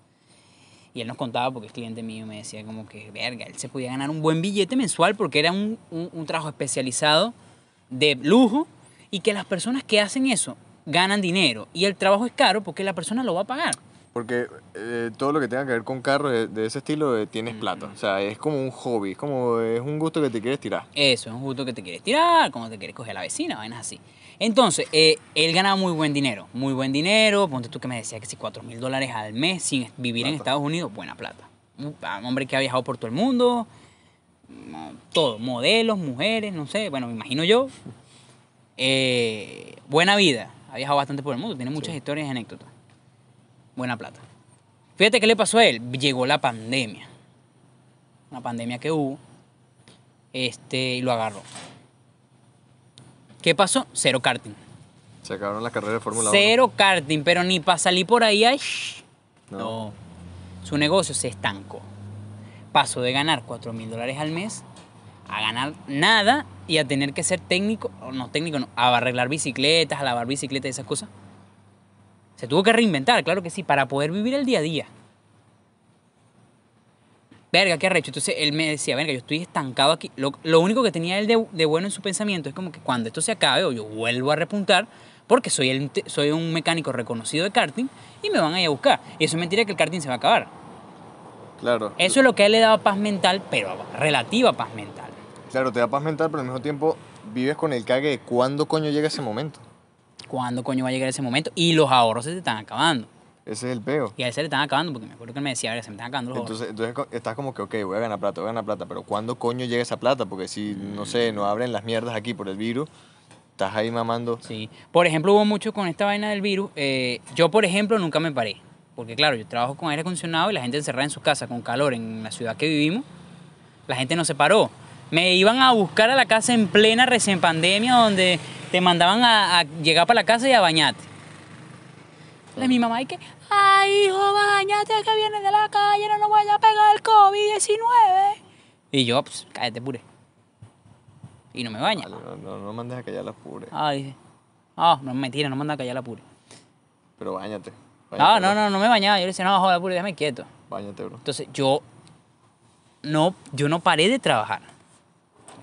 Y él nos contaba, porque es cliente mío, me decía como que, verga, él se podía ganar un buen billete mensual porque era un, un- un trabajo especializado de lujo y que las personas que hacen eso ganan dinero y el trabajo es caro porque la persona lo va a pagar. Porque eh, todo lo que tenga que ver con carros de, de ese estilo eh, tienes plata. O sea, es como un hobby, es como es un gusto que te quieres tirar. Eso, es un gusto que te quieres tirar, como te quieres coger a la vecina, vainas así. Entonces, eh, él ganaba muy buen dinero, muy buen dinero. Ponte tú que me decía que si 4 mil dólares al mes sin vivir en. Estados Unidos, buena plata. Un un hombre que ha viajado por todo el mundo, mo- todo, modelos, mujeres, no sé, bueno, me imagino yo. Buena vida, ha viajado bastante por el mundo, tiene muchas Sí. historias y anécdotas. Buena plata. Fíjate qué le pasó a él. Llegó la pandemia. Una pandemia que hubo. Este, y lo agarró. ¿Qué pasó? Cero karting. Se acabaron las carreras de Fórmula 1. Cero karting, pero ni para salir por ahí. ay. No. No. Su negocio se estancó. Pasó de ganar 4 mil dólares al mes a ganar nada y a tener que ser técnico, o no técnico, no, a arreglar bicicletas, a lavar bicicletas y esas cosas. Se tuvo que reinventar, claro que sí, para poder vivir el día a día. Verga, qué arrecho. Entonces él me decía, verga, yo estoy estancado aquí. Lo, lo único que tenía él de, de bueno en su pensamiento es como que cuando esto se acabe o yo vuelvo a repuntar, porque soy, el, soy un mecánico reconocido de karting y me van a ir a buscar. Y eso es mentira que el karting se va a acabar. Claro. Eso es lo que a él le daba paz mental, pero relativa paz mental. Claro, te da paz mental, pero al mismo tiempo vives con el cague de cuándo coño llega ese momento. ¿Cuándo coño va a llegar ese momento? Y los ahorros se te están acabando. Ese es el peo. Y a él se le están acabando, porque me acuerdo que él me decía, "Verga, se me están acabando los ahorros. Entonces, entonces co- estás como que, ok, voy a ganar plata, voy a ganar plata, pero ¿cuándo coño llega esa plata? Porque si, no sé, no abren las mierdas aquí por el virus, estás ahí mamando. Sí. Por ejemplo, hubo mucho con esta vaina del virus. eh, yo, por ejemplo, nunca me paré. Porque, claro, yo trabajo con aire acondicionado y la gente encerrada en sus casas con calor en la ciudad que vivimos. La gente no se paró. Me iban a buscar a la casa en plena recién pandemia, donde te mandaban a, a llegar para la casa y a bañarte. La mi mamá y que, ay, hijo, bañate que vienes de la calle, no nos vaya a pegar el COVID-19. Y yo, pues, cállate, pure. Y no me baña. Vale, no, no, no mandes a callar las pures, Ah, dice. Ah, no, mentira, no manda a callar la pure. pero bañate. No, Báñate, no, bro. no, no me bañaba. Yo le decía, no, joder, pure, déjame quieto. Báñate, bro. Entonces, yo no, yo no paré de trabajar.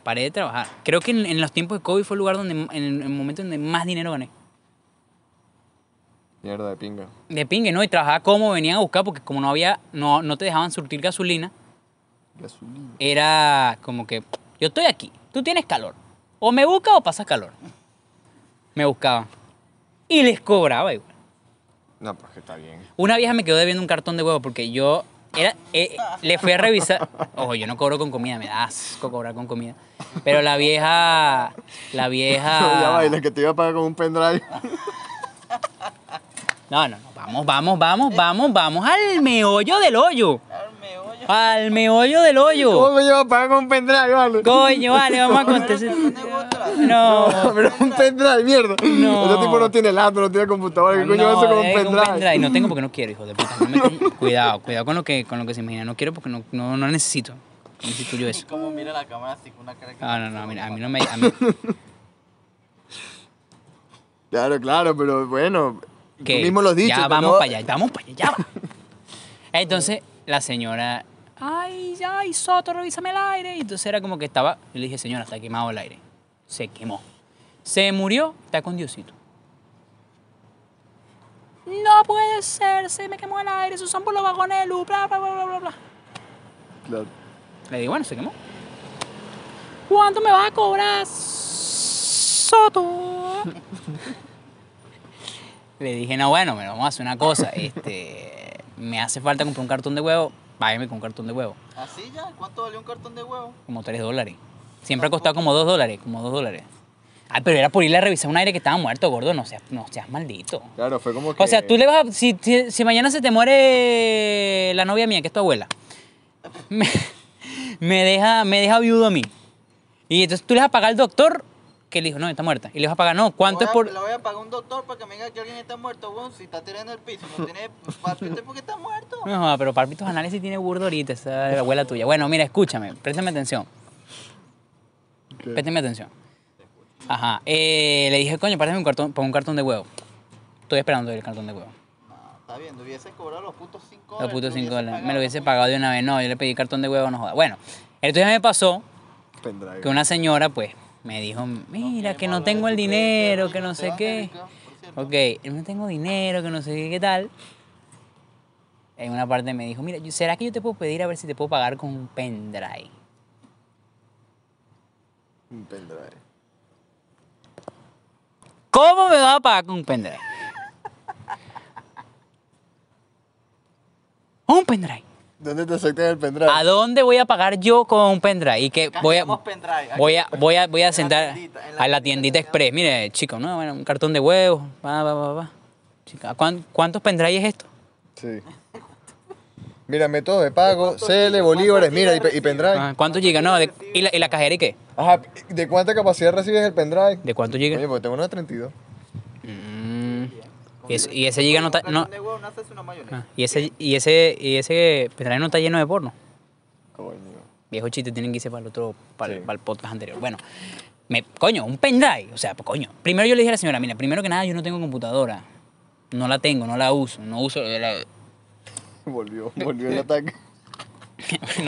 Paré de trabajar. Creo que en, en los tiempos de COVID fue el lugar donde, en el, en el momento donde más dinero gané. Mierda de pinga. De pingue, ¿no? Y trabajaba como venían a buscar, porque como no había, no, no te dejaban surtir gasolina, Gasolina. era como que, yo estoy aquí, tú tienes calor. O me buscas o pasas calor. Me buscaban. Y les cobraba igual. No, pues que está bien. Una vieja me quedó debiendo un cartón de huevo porque yo era, eh, le fui a revisar. Ojo, yo no cobro con comida, me da asco cobrar con comida. Pero la vieja, la ya vieja. baila, que te iba a pagar con un pendrive. No, no, no, vamos, vamos, vamos, vamos, vamos al meollo del hoyo. Al meollo del hoyo. ¿Cómo me iba a pagar con un pendrive, vale? Coño, vale, vamos a contestar. No. pero un pendrive, mierda. No. Ese tipo no tiene laptop, no tiene computadora. ¿Qué coño va a hacer con un eh, pendrive? No tengo porque no quiero, hijo de puta. No me con- cuidado, cuidado con lo que con lo que se imagina. No quiero porque no, no, no necesito. No necesito yo eso. Como mira la cámara así con una cara que... No, no, no, mira, a mí no me. a mí- Claro, claro, pero bueno. que Tú mismo lo has dicho. Ya vamos no- para allá, vamos para allá, ya va. Entonces la señora, ay, ay, Soto, revísame el aire. Y entonces era como que estaba, yo le dije, señora, está quemado el aire. Se quemó. Se murió, está con Diosito. No puede ser, se me quemó el aire, esos son por los vagones de luz, bla, bla, bla, bla, bla, bla. Claro. Le digo, bueno, se quemó. ¿Cuánto me vas a cobrar, Soto? Le dije, no, bueno, me vamos a hacer una cosa. Este, me hace falta comprar un cartón de huevo. Págame con un cartón de huevo. ¿Así ya? ¿Cuánto valió un cartón de huevo? Como 3 dólares. Siempre ha costado como 2 dólares. Como 2 dólares. Ay, pero era por irle a revisar un aire que estaba muerto, gordo. No seas, no seas maldito. Claro, fue como que. O sea, tú le vas a, si, si, si mañana se te muere la novia mía, que es tu abuela, me, me deja, me deja viudo a mí. Y entonces tú le vas a pagar al doctor que le dijo, no, está muerta. Y le vas a pagar, no, ¿cuánto es Voy a- por...? Le voy a pagar a un doctor para que me diga que alguien está muerto, weón. Si está tirado en el piso, no tiene palpite porque está muerto. No, joda, pero palpitos anales sí tiene burdo ahorita, esa es la abuela tuya. Bueno, mira, escúchame, préstame atención. Préstame atención. Ajá. Eh, le dije, coño, párame un cartón, pon un cartón de huevo. Estoy esperando el cartón de huevo. No, está bien, le hubiese cobrado los putos 5 Los dólares. putos lo 5 hubiese dólares. Me lo hubiese pagado de una vez. No, yo le pedí cartón de huevo, no joda. Bueno, el día me pasó Pendrive. que una señora, pues, me dijo, mira, que no tengo el dinero, que no sé qué. Ok, no tengo dinero, que no sé qué, qué tal. En una parte me dijo, mira, yo- ¿será que yo te puedo pedir a ver si te puedo pagar con un pendrive? Un pendrive. ¿Cómo me vas a pagar con un pendrive? Un pendrive. ¿Dónde te aceptan el pendrive? ¿A dónde voy a pagar yo con un pendrive? Y que voy a, voy a, voy a, voy a En la sentar tiendita, en la a la tiendita express. Mire, chico, no, bueno, un cartón de huevos. Va, va, va, va. Chica, ¿cuán- ¿cuántos pendrive es esto? Sí. Mira, método de pago, CL, bolívares, mira, y, pe- y pendrive. Ah, ¿Cuántos gigas? No, de- ¿y, la, ¿y la cajera y qué? Ajá, ¿de cuánta capacidad recibes el pendrive? ¿De cuántos Oye, gigas? porque tengo uno de 32. Y, ese, y ese giga no está... No, ah, y, ese, y, ese, y ese pendrive no está lleno de porno. Coño. Viejo chiste, tienen que irse para el otro, para, el- Sí. para el podcast anterior. Bueno, me, coño, un pendrive. O sea, pues, coño. Primero yo le dije a la señora, mira, primero que nada yo no tengo computadora. No la tengo, no la uso. No uso... la- Volvió, volvió el ataque.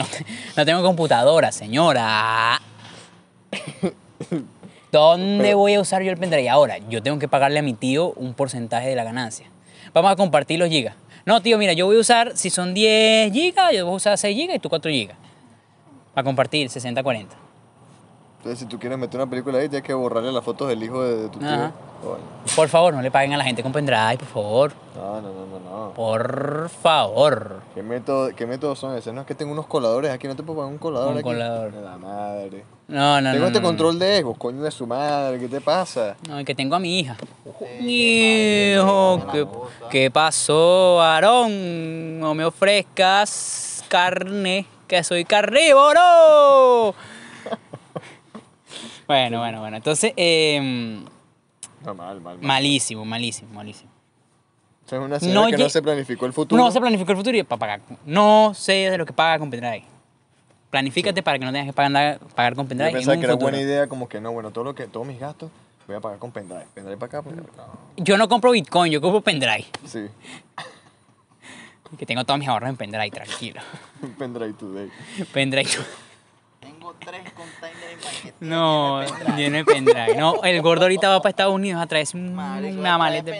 no tengo computadora, señora. ¿Dónde voy a usar yo el pendrive? Ahora, yo tengo que pagarle a mi tío un porcentaje de la ganancia. Vamos a compartir los gigas. No, tío, mira, yo voy a usar, si son 10 gigas, yo voy a usar 6 gigas y tú 4 gigas. A compartir, 60-40. Entonces, si tú quieres meter una película ahí, tienes que borrarle las fotos del hijo de, de tu tío. Coño. Por favor, no le paguen a la gente con pendrive, por favor. No, no, no, no, no. Por favor. ¿Qué, método, ¿Qué métodos son esos? No, es que tengo unos coladores aquí, no te puedo pagar un colador Un aquí. colador. De la madre. No, no, tengo no. este no, control de ego, coño de su madre, ¿qué te pasa? No, y que tengo a mi hija. Hijo, ¿qué, qué pasó, Aarón? No me ofrezcas carne, que soy carnívoro. Bueno, bueno, bueno. Entonces, No, mal, mal, mal. malísimo, malísimo, malísimo. O sea, es una No que no se planificó el futuro. No se planificó el futuro y para pagar. No sé de lo que paga con pendrive. Planifícate para que no tengas que pagar, pagar con Yo pendrive. en pensaba un que era futuro. buena idea, como que no, bueno, todo lo que, todos mis gastos voy a pagar con pendrive. Pendrive para acá, pendrive para acá. Yo no compro Bitcoin, yo compro pendrive. No. Sí, Que tengo todos mis ahorros en pendrive, tranquilo. pendrive today. Pendrive. Tengo tres containers en paquete. No, lleno de pendrive. No, el gordo ahorita va para Estados Unidos a traerse una maleta.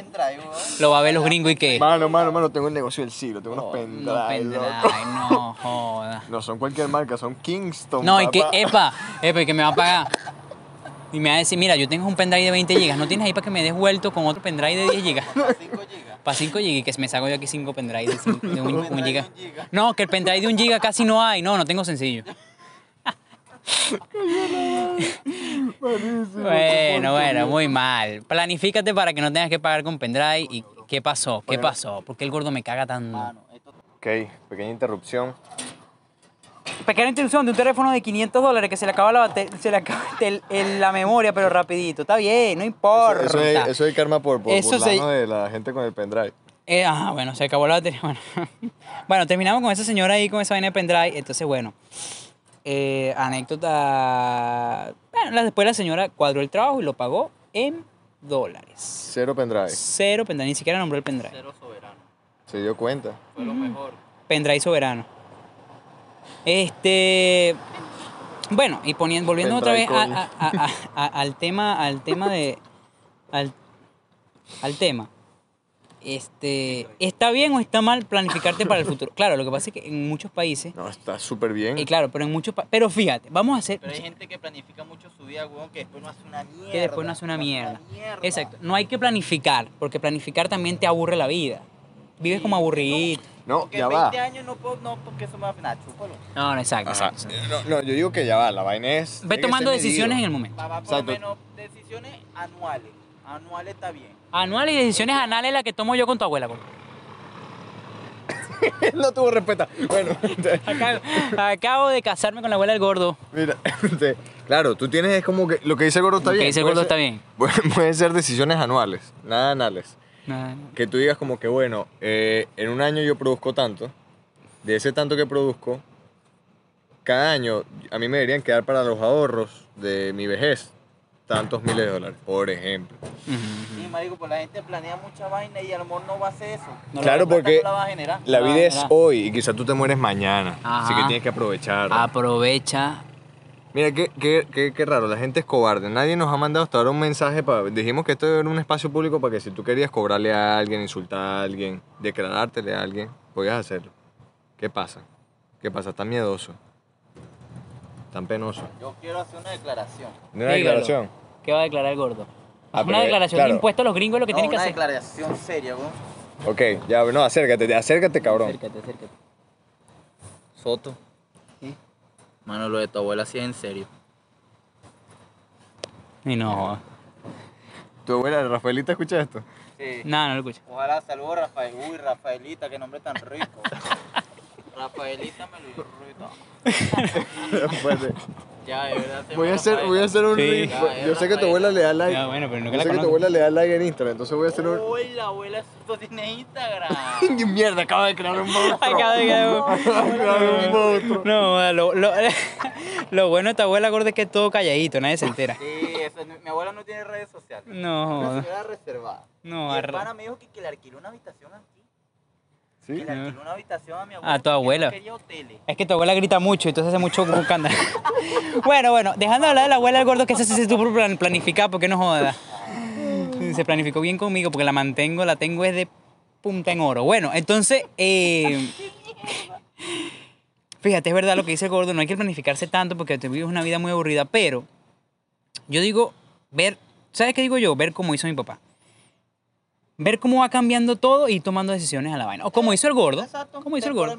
Lo va a ver los gringos y qué. Mano, mano, mano, tengo el negocio del siglo, tengo unos Oh, pendrive, no, pendrive, loco. no joda. No son cualquier marca, son Kingston. No, y que, epa, epa, y que me va a pagar. Y me va a decir, mira, yo tengo un pendrive de 20 gigas, ¿no tienes ahí para que me des vuelto con otro pendrive de 10 gigas? Para 5 gigas. Para 5 gigas, y que me saco yo aquí 5 pendrive de, cinco- de un, un Pendrive de giga. un giga. No, que el pendrive de un giga casi no hay. No, no tengo sencillo. Bueno, bueno, muy mal. Planifícate para que no tengas que pagar con pendrive. ¿Y qué pasó? ¿Qué pasó? ¿Por qué el gordo me caga tan...? Mano, esto Ok, pequeña interrupción. Pequeña interrupción de un teléfono de 500 dólares que se le acaba la, se le acaba el- el- la memoria, pero rapidito. Está bien, no importa. Eso, eso es, eso es karma por, por Eso se- de la gente con el pendrive. Eh, ah, bueno, se acabó la batería. Bueno. bueno, terminamos con esa señora ahí con esa vaina de pendrive. Entonces, bueno, eh, anécdota. Bueno, la- después la señora cuadró el trabajo y lo pagó en dólares. Cero pendrive. Cero pendrive, ni siquiera nombró el pendrive. cero soberano. Se dio cuenta. Fue lo mejor. Pendrive soberano. Este. Bueno, y poniendo, volviendo otra vez Pendrive a- a- a- a- al tema, al tema de. Al, al tema. Este. ¿Está bien o está mal planificarte para el futuro? Claro, lo que pasa es que en muchos países. No, está súper bien. Y claro, pero en muchos pa- Pero fíjate, vamos a hacer. Pero hay gente que planifica mucho su vida, weón, que después no hace una mierda. Que después no hace una mierda. Exacto. No hay que planificar, porque planificar también te aburre la vida. Vives como aburrido. No, Porque ya en va. 20 años no puedo, no, porque eso me va a chúpalo. No, no, exacto. Exacto, exacto. No, no, yo digo que ya va. La vaina es. Ve tomando decisiones en el momento. Va, va por lo Exacto. menos decisiones anuales. Anuales está bien. Anuales y decisiones anales la que tomo yo con tu abuela. compa. no tuvo respuesta. Bueno, Acabo, acabo de casarme con la abuela del gordo. mira, este, claro, tú tienes es como que lo que dice el gordo está Lo que bien. dice el puede gordo ser- está bien. Pueden pueden ser decisiones anuales, nada anales. Nada, Que tú digas como que, bueno, eh, en un año yo produzco tanto, de ese tanto que produzco, cada año a mí me deberían quedar para los ahorros de mi vejez tantos miles de dólares, por ejemplo. Sí, marico, pues la gente planea mucha vaina y a lo mejor no va a hacer eso. No Claro, porque no la va a generar. la vida es hoy y quizás tú te mueres mañana, así que tienes que aprovechar. Aprovecha. Mira, qué, qué, qué, qué raro, la gente es cobarde. Nadie nos ha mandado hasta ahora un mensaje para... Dijimos que esto era un espacio público para que si tú querías cobrarle a alguien, insultar a alguien, declarártele a alguien, podías hacerlo. ¿Qué pasa? ¿Qué pasa? Tan miedoso. Tan penoso. Yo quiero hacer una declaración. ¿No una Dígalo. declaración? ¿Qué va a declarar el gordo? Ah, una pero, declaración claro. de impuestos a los gringos es lo que No, tienen que una hacer. declaración seria, weón. Ok, ya, no, acércate, acércate, cabrón. Acércate, acércate. Soto. Mano, lo de tu abuela sí es en serio. Y no. ¿Tu abuela Rafaelita escucha esto? Sí. No, no lo escucho. Ojalá saludos Rafael. Uy, Rafaelita, qué nombre tan rico. Rafaelita me lo irrita. Pues, Ya, de verdad. voy, a hacer, voy a hacer un... Sí. Ya, Yo sé que tu abuela le da like. Ya, bueno, pero no que Yo la sé que tu conozco. abuela le da like en Instagram, entonces voy a hacer un... Uy, la abuela esto tiene Instagram. Mierda, acaba de crear un monstruo. Acaba de crear un monstruo. No, lo, lo, lo bueno de esta abuela gorda es que es todo calladito, nadie se entera. Sí, eso, no- mi abuela no tiene redes sociales. No, Una señora reservada. no, y el arre- pana me dijo que, que le alquiló una habitación aquí. ¿Sí? Que le alquiló una habitación a mi abuela. A tu porque abuela. No quería hoteles. Es que tu abuela grita mucho, entonces hace mucho escándalo. bueno, bueno, dejando de hablar de la abuela del gordo, que ese sí se estuvo plan- planificado, porque no joda. Se planificó bien conmigo, porque la mantengo, la tengo es de punta en oro. Bueno, entonces, eh, fíjate, es verdad lo que dice el gordo, no hay que planificarse tanto porque te vives una vida muy aburrida, pero yo digo, ver, ¿sabes qué digo yo? Ver cómo hizo mi papá. Ver cómo va cambiando todo y tomando decisiones a la vaina. O como hizo el gordo. Exacto. Como hizo el gordo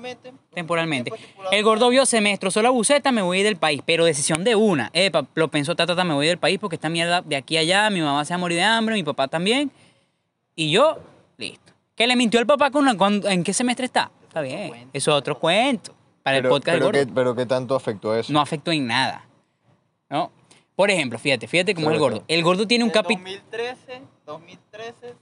temporalmente. El gordo vio, se me destrozó la buceta, me voy del país. Pero decisión de una. Epa, lo pensó, ta, ta, ta, me voy del país porque esta mierda de aquí a allá, mi mamá se va a morir de hambre, mi papá también. Y yo, listo. ¿Que le mintió el papá con la- cuando- en qué semestre está? Está bien. Eso es otro cuento. Para el Pero, podcast del pero, gordo. ¿qué, pero ¿qué tanto afectó eso? No afectó en nada. ¿No? Por ejemplo, fíjate, fíjate cómo es el gordo. El gordo tiene un Del capítulo. 2013, 2013,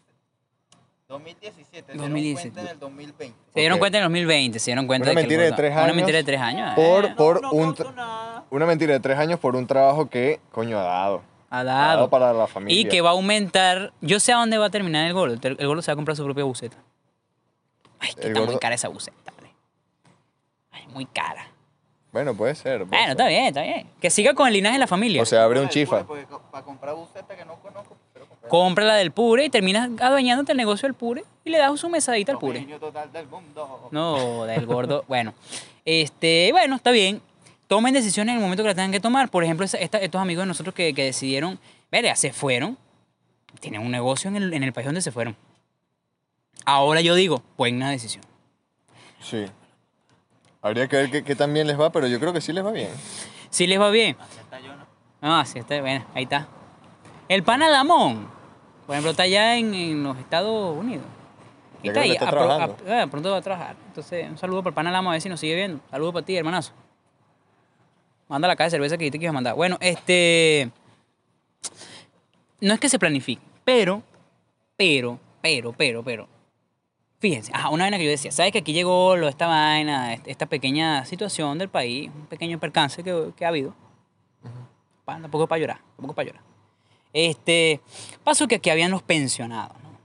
2017. Se 2017. dieron cuenta en el 2020. Se dieron Ok. cuenta en el 2020, se dieron cuenta Una de que el mentira de gordo- tres Una años mentira de tres años. eh. Por, por no un... nada. Una mentira de tres años por un trabajo que, coño, ha dado. Ha Ha dado. para la familia. Y que va a aumentar. Yo sé a dónde va a terminar el gordo. El gordo se va a comprar su propia buceta. Ay, que El está muy gordo- cara esa buceta, vale. Ay, muy cara. Bueno, puede ser. puede Bueno, ser. está bien, está bien. Que siga con el linaje de la familia. O sea, abre un chifa. porque Para comprar buceta que no conozco, Compra la del pure y terminas adueñándote el negocio del pure y le das su mesadita al pure. total del mundo. No, del gordo. Bueno, este, bueno, está bien. Tomen decisiones en el momento que las tengan que tomar. Por ejemplo, esta- estos amigos de nosotros que, que decidieron, verga, se fueron. Tienen un negocio en el, en el país donde se fueron. Ahora yo digo, buena decisión. Sí. Habría que ver qué, qué tan bien les va, pero yo creo que sí les va bien. Si les va bien. Así está yo, ¿no? Ah, sí, está bien, ahí está. El pana Damón, por ejemplo, está allá en, en los Estados Unidos. Ya está ahí, está a pro- trabajando. a- ah, pronto va a trabajar. Entonces, un saludo para el pana Lamo, a ver si nos sigue viendo. Saludo para ti, hermanazo. Manda la caja de cerveza que ibas a mandar. Bueno, este. No es que se planifique, pero, pero, pero, pero, pero. Fíjense, ajá, una vaina que yo decía, ¿sabes que aquí llegó lo, esta vaina, este- esta pequeña situación del país, un pequeño percance que, que ha habido? Pa- tampoco para llorar, tampoco para llorar. Este, pasó que aquí habían los pensionados. ¿no?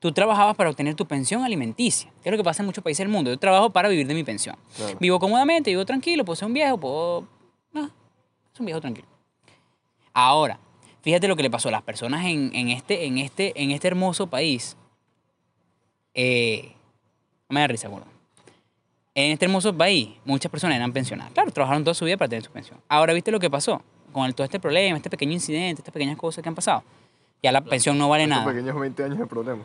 Tú trabajabas para obtener tu pensión alimenticia, que es lo que pasa en muchos países del mundo. Yo trabajo para vivir de mi pensión. Claro. Vivo cómodamente, vivo tranquilo, puedo ser un viejo, puedo... No, es un viejo tranquilo. Ahora, fíjate lo que le pasó a las personas en, en este, en, este, en este hermoso país. Eh, no me da risa, gordo. En este hermoso país, muchas personas eran pensionadas. Claro, trabajaron toda su vida para tener su pensión. Ahora, ¿viste lo que pasó? Con el- todo este problema, este pequeño incidente, estas pequeñas cosas que han pasado. Ya la pensión no vale nada. pequeños 20 años de problema.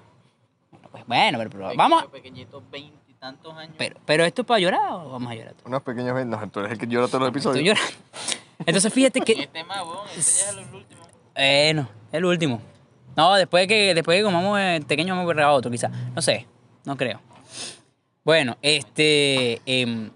Pues bueno, pero, pero vamos. a- Pequeñitos, veintitantos años. Pero, pero esto es para llorar o vamos a llorar. Unos pequeños 20. No, tú eres el que llora todos los Estoy episodios. llorando. Entonces fíjate que. Este más, weón, este ya es el último. Bueno, el último. No, después de que, después de que comamos el pequeño vamos a grabar otro, quizás. No sé, no creo. Bueno, este. em,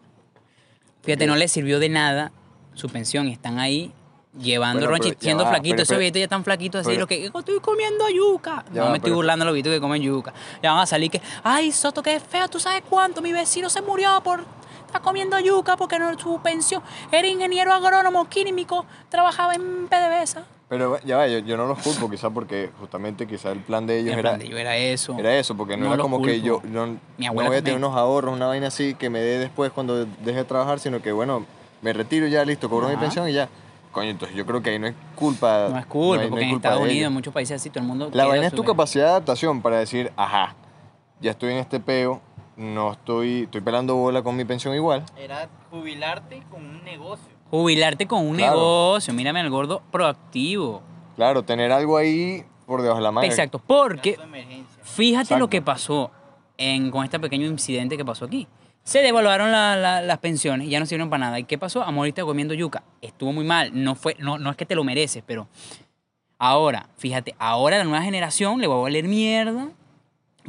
fíjate, no le sirvió de nada su pensión y están ahí llevando Bueno, ronchi, siendo va, flaquitos. pero Esos viejitos ya están flaquitos así, Pero- lo que "Oh, estoy comiendo yuca. Ya no va, me estoy pero- burlando los viejitos que comen yuca. Ya van a salir que, ay, Soto, qué feo, tú sabes cuánto. Mi vecino se murió por estar comiendo yuca porque no su pensión. Era ingeniero agrónomo químico, trabajaba en PDVSA. Pero ya va, yo, yo no los culpo, quizás porque justamente quizás el plan de ellos El era, plan de ellos era eso. era eso, porque no, No era como que yo no, Mi no voy a tener unos ahorros, una vaina así que me dé después cuando deje de trabajar, sino que bueno, me retiro ya, listo, cobro mi pensión y ya. Coño, entonces yo creo que ahí no es culpa. No es culpa, hay- no porque en Estados Unidos, en muchos países así, todo el mundo. La vaina es tu capacidad de adaptación para decir, ajá, ya estoy en este peo, no estoy, estoy pelando bola con mi pensión igual. Era jubilarte con un negocio. Jubilarte con un Claro. negocio. Mírame al gordo proactivo. Claro, tener algo ahí por debajo de la manga. Exacto, porque fíjate lo que pasó en, con este pequeño incidente que pasó aquí. Se devaluaron la- la- las pensiones y ya no sirvieron para nada. ¿Y qué pasó? Amor está comiendo yuca. Estuvo muy mal. No, fue, no, no es que te lo mereces, pero ahora, fíjate, ahora la nueva generación le va a valer mierda.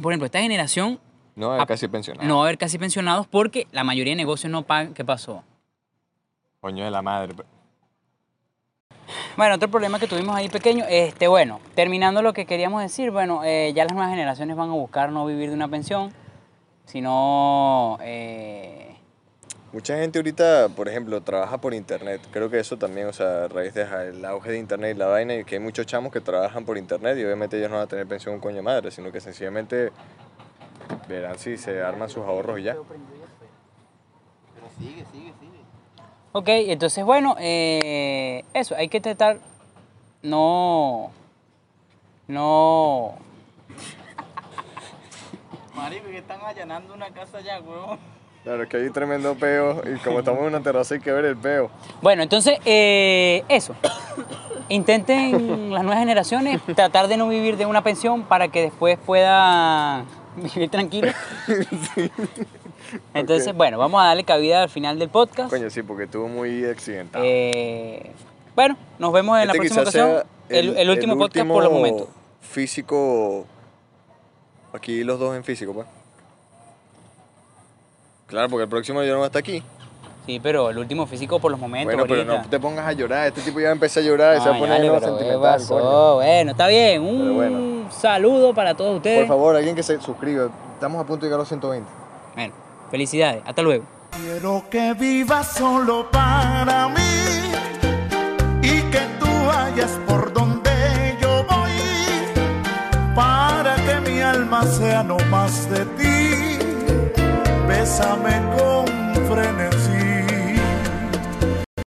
Por ejemplo, esta generación No, es Ah, casi pensionado. no va a haber casi pensionados porque la mayoría de negocios no pagan. ¿Qué pasó? Coño de la madre. Bueno, otro problema que tuvimos ahí pequeño, este, bueno, terminando lo que queríamos decir, bueno, eh, ya las nuevas generaciones van a buscar no vivir de una pensión, sino, eh, Mucha gente ahorita, por ejemplo, trabaja por internet. Creo que eso también, o sea, a raíz del auge de internet y la vaina, y que hay muchos chamos que trabajan por internet y obviamente ellos no van a tener pensión un coño de madre, sino que sencillamente verán si se arman sus ahorros y ya. Pero sigue, sigue, sigue. ok, entonces, bueno, eh, eso, hay que tratar, no, no, Marico, que están allanando una casa ya, huevón. Claro, es que hay tremendo peo y como estamos en una terraza hay que ver el peo. bueno, entonces, eh, eso, intenten las nuevas generaciones tratar de no vivir de una pensión para que después puedan vivir tranquilos. Entonces, bueno, vamos a darle cabida al final del podcast. Coño, sí, porque estuvo muy accidentado. Eh, bueno, nos vemos en la Este próxima ocasión. El, el último podcast por los último momentos. Físico. Aquí los dos en físico, pues. Claro, porque el próximo yo no voy a estar aquí. Sí, pero el último físico por los momentos. Bueno, pero ahorita. no te pongas a llorar. Este tipo ya empezó a llorar y se va a poner vale, nuevo pero ¿qué sentimental. coño. Bueno, está bien. Un bueno. saludo para todos ustedes. Por favor, alguien que se suscriba. Estamos a punto de llegar a los 120. Bueno, felicidades. Hasta luego. Quiero que vivas solo para mí y que tú vayas por sea no más de ti, bésame con frenesí.